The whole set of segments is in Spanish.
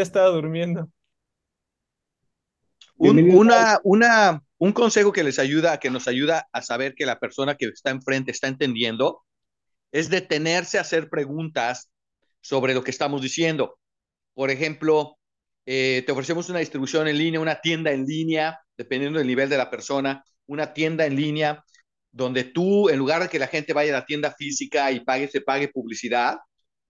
estaba durmiendo. Un, una, una, un consejo que les ayuda, que nos ayuda a saber que la persona que está enfrente está entendiendo, es detenerse a hacer preguntas sobre lo que estamos diciendo. Por ejemplo, eh, te ofrecemos una distribución en línea, una tienda en línea, dependiendo del nivel de la persona, una tienda en línea donde tú, en lugar de que la gente vaya a la tienda física y pague, se pague publicidad,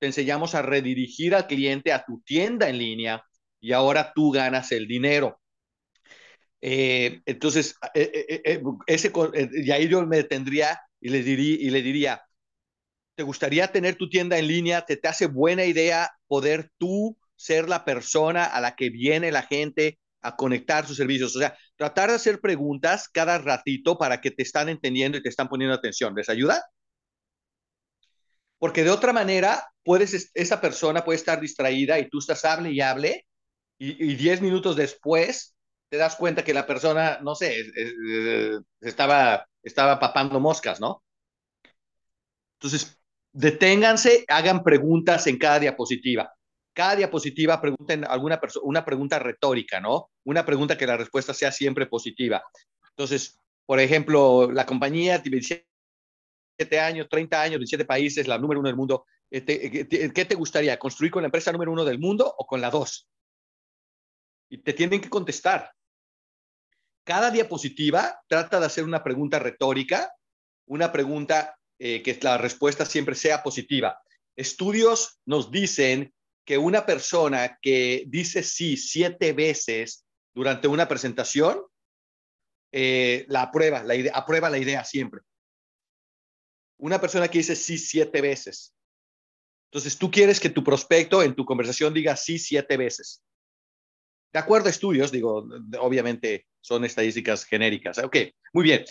te enseñamos a redirigir al cliente a tu tienda en línea y ahora tú ganas el dinero. Eh, entonces, eh, eh, ese, y ahí yo me detendría y le, diría, y le diría, ¿te gustaría tener tu tienda en línea? ¿Te, ¿Te hace buena idea poder tú ser la persona a la que viene la gente a conectar sus servicios? O sea, tratar de hacer preguntas cada ratito para que te están entendiendo y te están poniendo atención. ¿Les ayuda? Porque de otra manera, puedes, esa persona puede estar distraída y tú estás hable y hable y, y diez minutos después te das cuenta que la persona, no sé, estaba, estaba papando moscas, ¿no? Entonces, deténganse, hagan preguntas en cada diapositiva. Cada diapositiva pregunten alguna una pregunta retórica, ¿no? Una pregunta que la respuesta sea siempre positiva. Entonces, por ejemplo, la compañía 27 años, 30 años, 17 países, la número uno del mundo. ¿Qué te gustaría? ¿Construir con la empresa número uno del mundo o con la dos? Y te tienen que contestar cada diapositiva trata de hacer una pregunta retórica, una pregunta eh, que la respuesta siempre sea positiva. Estudios nos dicen que una persona que dice sí siete veces durante una presentación, eh, la aprueba, la idea, aprueba la idea siempre. Una persona que dice sí siete veces. Entonces, tú quieres que tu prospecto en tu conversación diga sí siete veces. De acuerdo estudios, digo, obviamente son estadísticas genéricas. Ok, muy bien.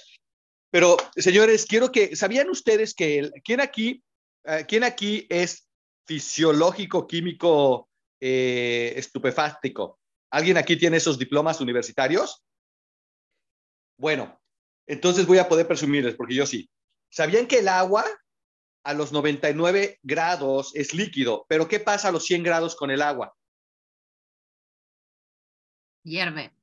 Pero, señores, quiero que, ¿sabían ustedes que, ¿quién aquí, uh, ¿quién aquí es fisiológico, químico, eh? ¿Alguien aquí tiene esos diplomas universitarios? Bueno, entonces voy a poder presumirles, porque yo sí. ¿Sabían que el agua a los 99 grados es líquido, pero ¿qué pasa a los 100 grados con el agua? Hierve.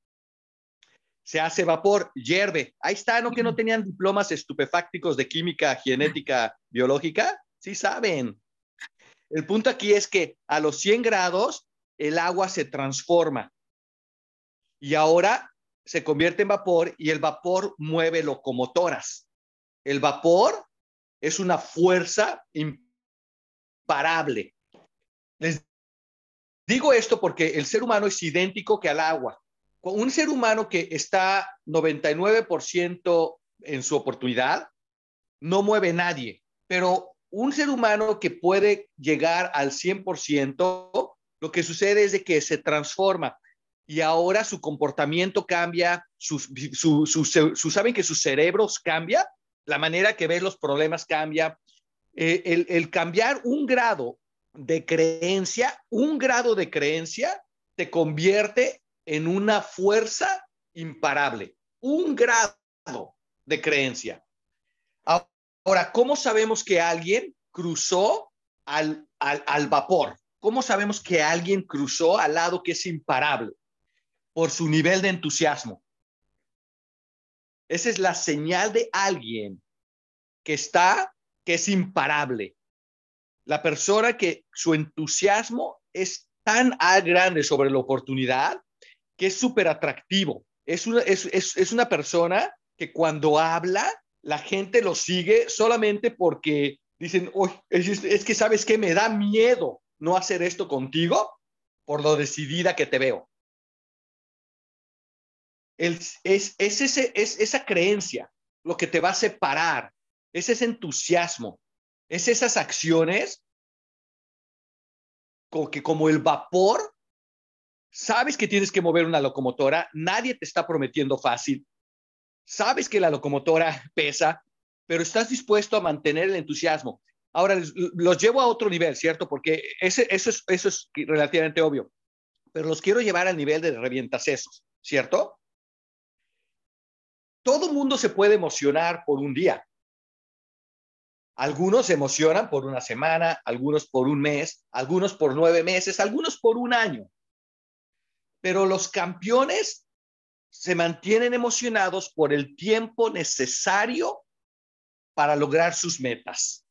Se hace vapor, hierve. Ahí está, ¿no? Que no tenían diplomas estupefácticos de química, genética, biológica. Sí saben. El punto aquí es que a los 100 grados el agua se transforma y ahora se convierte en vapor y el vapor mueve locomotoras. El vapor es una fuerza imparable. Les Digo esto porque el ser humano es idéntico que al agua. Un ser humano que está 99% en su oportunidad, no mueve nadie, pero un ser humano que puede llegar al 100%, lo que sucede es de que se transforma y ahora su comportamiento cambia, sus, su, su, saben que sus cerebros cambia, la manera que ven los problemas cambia. Eh, el, el cambiar un grado de creencia, un grado de creencia te convierte en una fuerza imparable. Un grado de creencia. Ahora, ¿cómo sabemos que alguien cruzó al, al, al vapor? ¿Cómo sabemos que alguien cruzó al lado que es imparable? Por su nivel de entusiasmo. Esa es la señal de alguien que está, que es imparable, la persona que su entusiasmo es tan grande sobre la oportunidad que es súper atractivo. Es una, es, es, es una persona que cuando habla, la gente lo sigue solamente porque dicen, oh, es, es, que sabes que me da miedo no hacer esto contigo por lo decidida que te veo. Es esa creencia lo que te va a separar, es ese entusiasmo, es esas acciones como que como el vapor, sabes que tienes que mover una locomotora, nadie te está prometiendo fácil, sabes que la locomotora pesa, pero estás dispuesto a mantener el entusiasmo. Ahora, los llevo a otro nivel, ¿cierto? Porque ese, eso, es, eso es relativamente obvio, pero los quiero llevar al nivel de revientasesos, ¿cierto? Todo mundo se puede emocionar por un día, algunos se emocionan por una semana, algunos por un mes, algunos por nueve meses, algunos por un año. pero los campeones se mantienen emocionados por el tiempo necesario para lograr sus metas.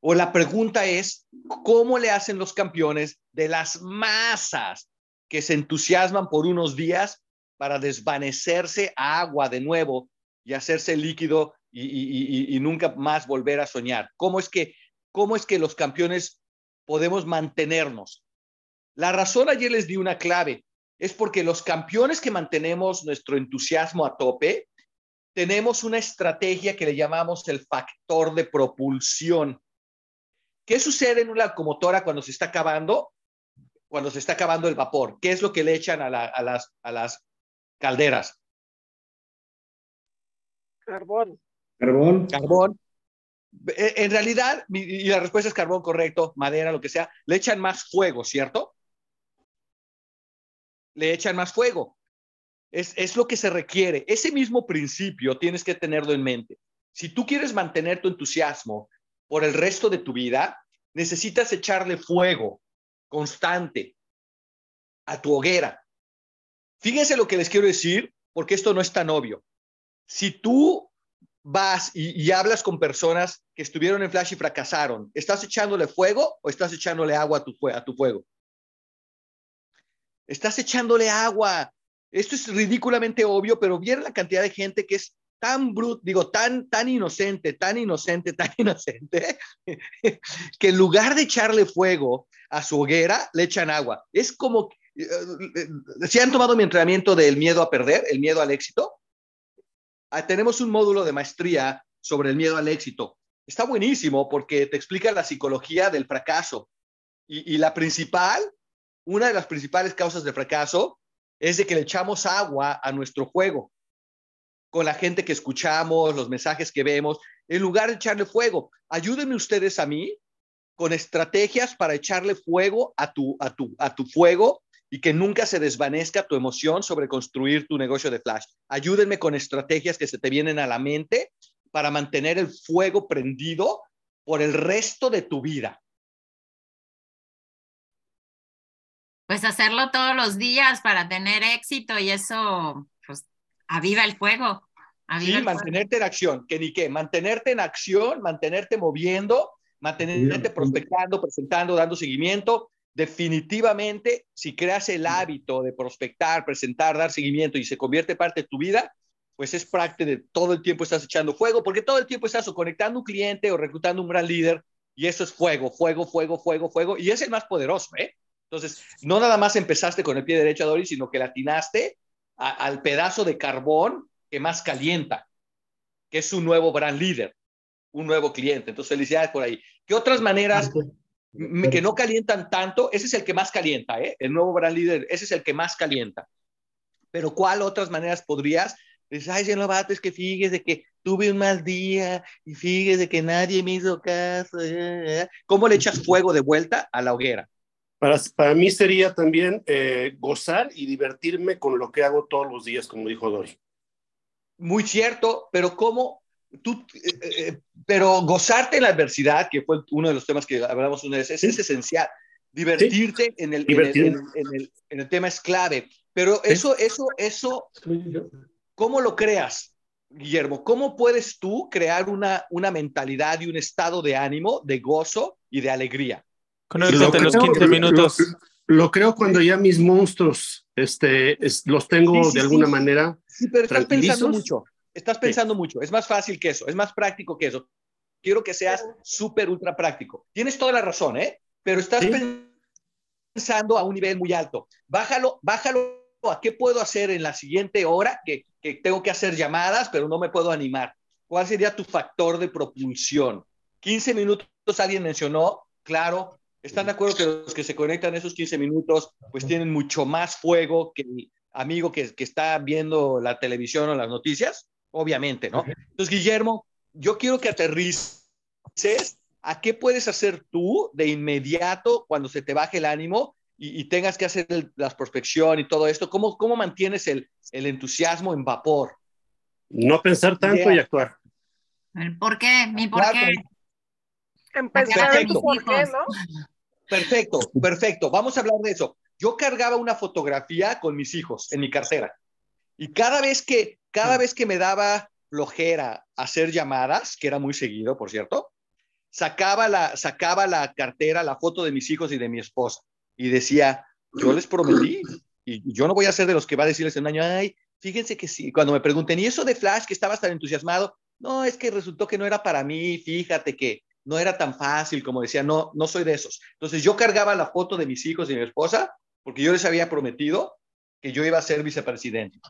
O la pregunta es, ¿cómo le hacen los campeones de las masas que se entusiasman por unos días para desvanecerse a agua de nuevo y hacerse líquido y, nunca más volver a soñar? ¿Cómo es, que, ¿Cómo es que los campeones podemos mantenernos? La razón ayer les di una clave, es porque los campeones que mantenemos nuestro entusiasmo a tope, tenemos una estrategia que le llamamos el factor de propulsión. ¿Qué sucede en una locomotora cuando se está acabando? Cuando se está acabando el vapor. ¿Qué es lo que le echan a, las, a las calderas? Carbón. Carbón. Carbón. E, en realidad, y la respuesta es carbón correcto, madera, lo que sea, le echan más fuego, ¿cierto? Le echan más fuego. Es, es lo que se requiere. Ese mismo principio tienes que tenerlo en mente. Si tú quieres mantener tu entusiasmo por el resto de tu vida, necesitas echarle fuego constante a tu hoguera. Fíjense lo que les quiero decir, porque esto no es tan obvio. Si tú vas y, hablas con personas que estuvieron en Flash y fracasaron, ¿estás echándole fuego o estás echándole agua a tu, fuego? Estás echándole agua. Esto es ridículamente obvio, pero vieron la cantidad de gente que es tan bruto, digo, tan, tan inocente, tan inocente, tan inocente, que en lugar de echarle fuego a su hoguera, le echan agua. Es como, si han tomado mi entrenamiento del miedo a perder, el miedo al éxito, ah, tenemos un módulo de maestría sobre el miedo al éxito. Está buenísimo porque te explica la psicología del fracaso. Y, la principal, una de las principales causas de fracaso es de que le echamos agua a nuestro fuego con la gente que escuchamos, los mensajes que vemos, en lugar de echarle fuego. Ayúdenme ustedes a mí con estrategias para echarle fuego a tu, a tu, a tu fuego y que nunca se desvanezca tu emoción sobre construir tu negocio de flash. Ayúdenme con estrategias que se te vienen a la mente para mantener el fuego prendido por el resto de tu vida. Pues hacerlo todos los días para tener éxito y eso Aviva el fuego. sí, mantenerte en acción, que ni qué, mantenerte en acción, mantenerte moviendo, mantenerte prospectando, presentando, dando seguimiento. Definitivamente, si creas el hábito de prospectar, presentar, dar seguimiento y se convierte parte de tu vida, pues es parte de todo el tiempo estás echando fuego, porque todo el tiempo estás o conectando un cliente o reclutando un gran líder, y eso es fuego, fuego, fuego, fuego, fuego, y es el más poderoso, ¿eh? Entonces, no nada más empezaste con el pie derecho, Doris, sino que latinaste al pedazo de carbón que más calienta, que es un nuevo brand líder, un nuevo cliente. Entonces, felicidades por ahí. ¿Qué otras maneras que no calientan tanto? Ese es el que más calienta, ¿eh? El nuevo brand líder, ese es el que más calienta. Pero ¿cuál otras maneras podrías? Dices, ay, señor Lobato, es que fíjese que tuve un mal día y fíjese que nadie me hizo caso. Eh, eh". ¿Cómo le echas fuego de vuelta a la hoguera? Para, para mí sería también eh, gozar y divertirme con lo que hago todos los días, como dijo Dori. Muy cierto, pero ¿cómo? Tú, eh, pero gozarte en la adversidad, que fue uno de los temas que hablamos una vez, es, esencial. Divertirte, en, el, en, el, en, el, en, el, tema es clave. Pero eso, eso, eso, ¿cómo lo creas, Guillermo? ¿Cómo puedes tú crear una, una mentalidad y un estado de ánimo, de gozo y de alegría? Con los 15 minutos. Lo, creo cuando ya mis monstruos este, los tengo de alguna manera. Sí, pero estás pensando mucho. Estás pensando mucho. Es más fácil que eso. Es más práctico que eso. Quiero que seas súper ultra práctico. Tienes toda la razón, ¿eh? Pero estás pensando a un nivel muy alto. Bájalo, bájalo a qué puedo hacer en la siguiente hora que, que tengo que hacer llamadas, pero no me puedo animar. ¿Cuál sería tu factor de propulsión? 15 minutos alguien mencionó, claro, ¿Están de acuerdo que los que se conectan esos 15 minutos pues tienen mucho más fuego que el amigo que, que está viendo la televisión o las noticias? Obviamente, ¿no? Entonces, Guillermo, yo quiero que aterrices a qué puedes hacer tú de inmediato cuando se te baje el ánimo y, tengas que hacer la prospección y todo esto. ¿Cómo, cómo mantienes el, el entusiasmo en vapor? No pensar tanto y actuar. ¿Por qué? ¿Mi por qué? Empezar por qué, ¿no? Perfecto, perfecto. Vamos a hablar de eso. yo cargaba una fotografía con mis hijos en mi cartera. Y cada vez que, cada vez que me daba flojera hacer llamadas, que era muy seguido, por cierto, sacaba la, sacaba la cartera, la foto de mis hijos y de mi esposa y decía, yo les prometí y yo no voy a ser de los que va a decirles en un año, ay, fíjense que sí, cuando me pregunten, ¿y eso de Flash que estabas tan entusiasmado? No, es que resultó que no era para mí, fíjate que no era tan fácil como decía, no, no soy de esos. Entonces yo cargaba la foto de mis hijos y mi esposa porque yo les había prometido que yo iba a ser vicepresidente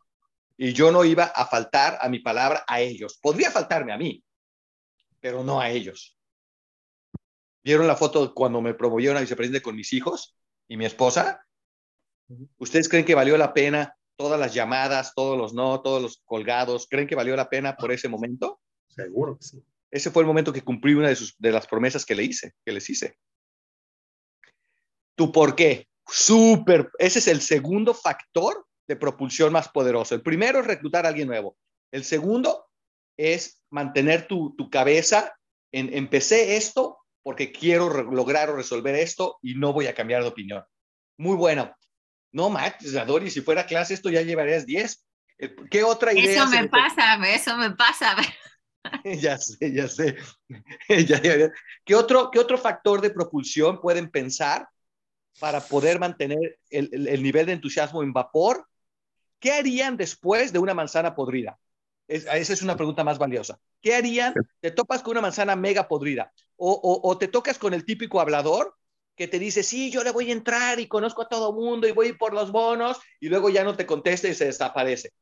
y yo no iba a faltar a mi palabra a ellos. Podría faltarme a mí, pero no a ellos. ¿Vieron la foto cuando me promovieron a vicepresidente con mis hijos y mi esposa? ¿Ustedes creen que valió la pena todas las llamadas, todos los no, todos los colgados? ¿Creen que valió la pena por ese momento? Seguro que sí. Ese fue el momento que cumplí una de, sus, de las promesas que le hice, que les hice. ¿Tú por qué? Súper. Ese es el segundo factor de propulsión más poderoso. El primero es reclutar a alguien nuevo. El segundo es mantener tu, tu cabeza en empecé esto porque quiero lograr o resolver esto y no voy a cambiar de opinión. Muy bueno. No, Max, Adori, si fuera clase esto ya llevarías 10. Eh, ¿Qué otra idea? Eso me pasa, eso me pasa. ya sé, ya sé. ¿Qué, otro, ¿Qué otro factor de propulsión pueden pensar para poder mantener el, el, nivel de entusiasmo en vapor? ¿Qué harían después de una manzana podrida? esa es una pregunta más valiosa. ¿Qué harían? Te topas con una manzana mega podrida o, o, o te tocas con el típico hablador que te dice, sí, yo le voy a entrar y conozco a todo mundo y voy por los bonos y luego ya no te contesta y se desaparece.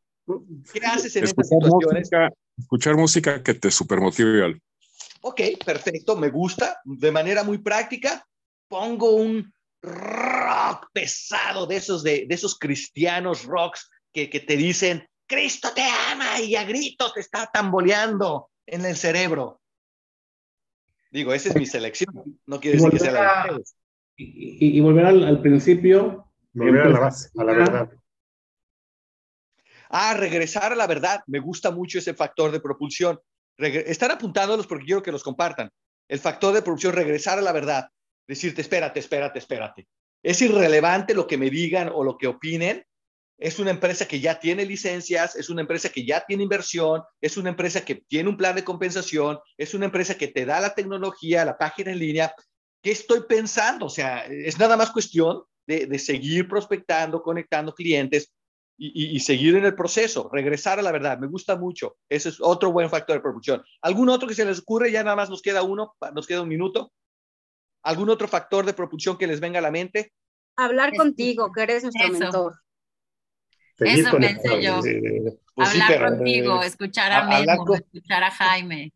¿Qué haces en escuchar estas situaciones? Música, escuchar música que te supermotive. Ok, perfecto, me gusta. De manera muy práctica, pongo un rock pesado de esos, de, de esos cristianos rocks que, que te dicen, Cristo te ama y a gritos te está tamboleando en el cerebro. Digo, esa es mi selección. No quiere decir que sea la de ustedes. Y, y, volver al, al principio. Volver a la base, a la verdad. Ah, regresar a la verdad. Me gusta mucho ese factor de propulsión. Regre Están apuntándolos porque quiero que los compartan. El factor de propulsión, regresar a la verdad. Decirte, espérate, espérate, espérate. Es irrelevante lo que me digan o lo que opinen. Es una empresa que ya tiene licencias, es una empresa que ya tiene inversión, es una empresa que tiene un plan de compensación, es una empresa que te da la tecnología, la página en línea. ¿Qué estoy pensando? O sea, es nada más cuestión de, de seguir prospectando, conectando clientes, y, y, y, seguir en el proceso, regresar a la verdad. Me gusta mucho. Ese es otro buen factor de propulsión. ¿Algún otro que se les ocurre? Ya nada más nos queda uno, nos queda un minuto. ¿Algún otro factor de propulsión que les venga a la mente? Hablar contigo, que eres nuestro Eso. mentor. Eso pensé yo. Pues sí, hablar pero, contigo, escuchar a- a hablar Memo, con- escuchar a Jaime.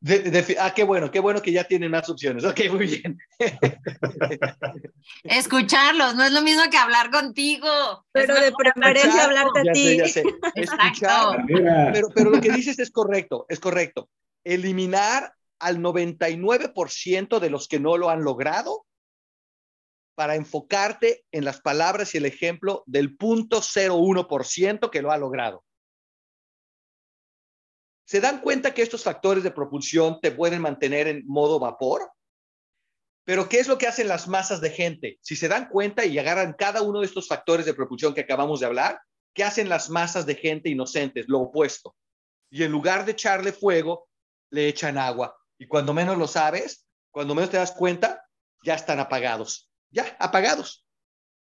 de- de- ah, qué bueno, qué bueno que ya tienen más opciones. Ok, muy bien. Escucharlos, no es lo mismo que hablar contigo. Pero de preferencia hablarte a ya ti. sé, ya sé. Exacto. Escuchar, Mira, pero, pero lo que dices es correcto, es correcto. Eliminar al 99% de los que no lo han logrado para enfocarte en las palabras y el ejemplo del 0.01% que lo ha logrado. ¿Se dan cuenta que estos factores de propulsión te pueden mantener en modo vapor? Pero ¿qué es lo que hacen las masas de gente? Si se dan cuenta y agarran cada uno de estos factores de propulsión que acabamos de hablar, ¿qué hacen las masas de gente inocentes? Lo opuesto. Y en lugar de echarle fuego, le echan agua. Y cuando menos lo sabes, cuando menos te das cuenta, ya están apagados. Ya, apagados.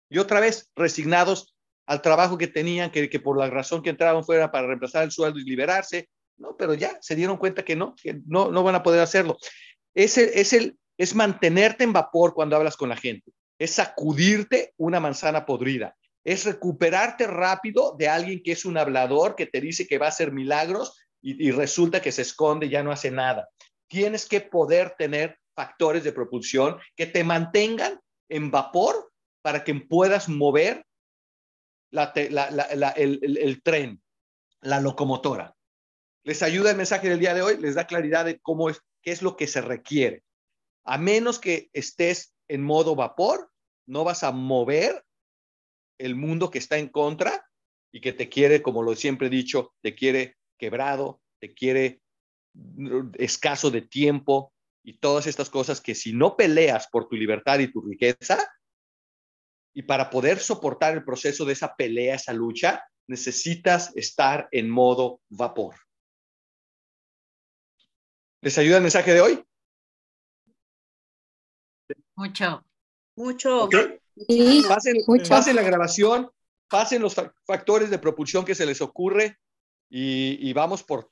Y otra vez, resignados al trabajo que tenían, que, que por la razón que entraron fuera para reemplazar el sueldo y liberarse. No, pero ya se dieron cuenta que no, que no, no van a poder hacerlo. Es el, es el, es mantenerte en vapor cuando hablas con la gente. Es sacudirte una manzana podrida es recuperarte rápido de alguien que es un hablador, que te dice que va a hacer milagros y, y, resulta que se esconde ya no hace nada. Tienes que poder tener factores de propulsión que te mantengan en vapor para que puedas mover la, la, la, el, el, tren, la locomotora. ¿Les ayuda el mensaje del día de hoy? ¿Les da claridad de cómo es, qué es lo que se requiere? A menos que estés en modo vapor, no vas a mover el mundo que está en contra y que te quiere, como lo siempre he dicho, te quiere quebrado, te quiere escaso de tiempo y todas estas cosas que si no peleas por tu libertad y tu riqueza, Y para poder soportar el proceso de esa pelea, esa lucha, necesitas estar en modo vapor. ¿Les ayuda el mensaje de hoy? Mucho. Mucho. Pasen, mucho. pasen la grabación, pasen los fa- factores de propulsión que se les ocurre y, y vamos por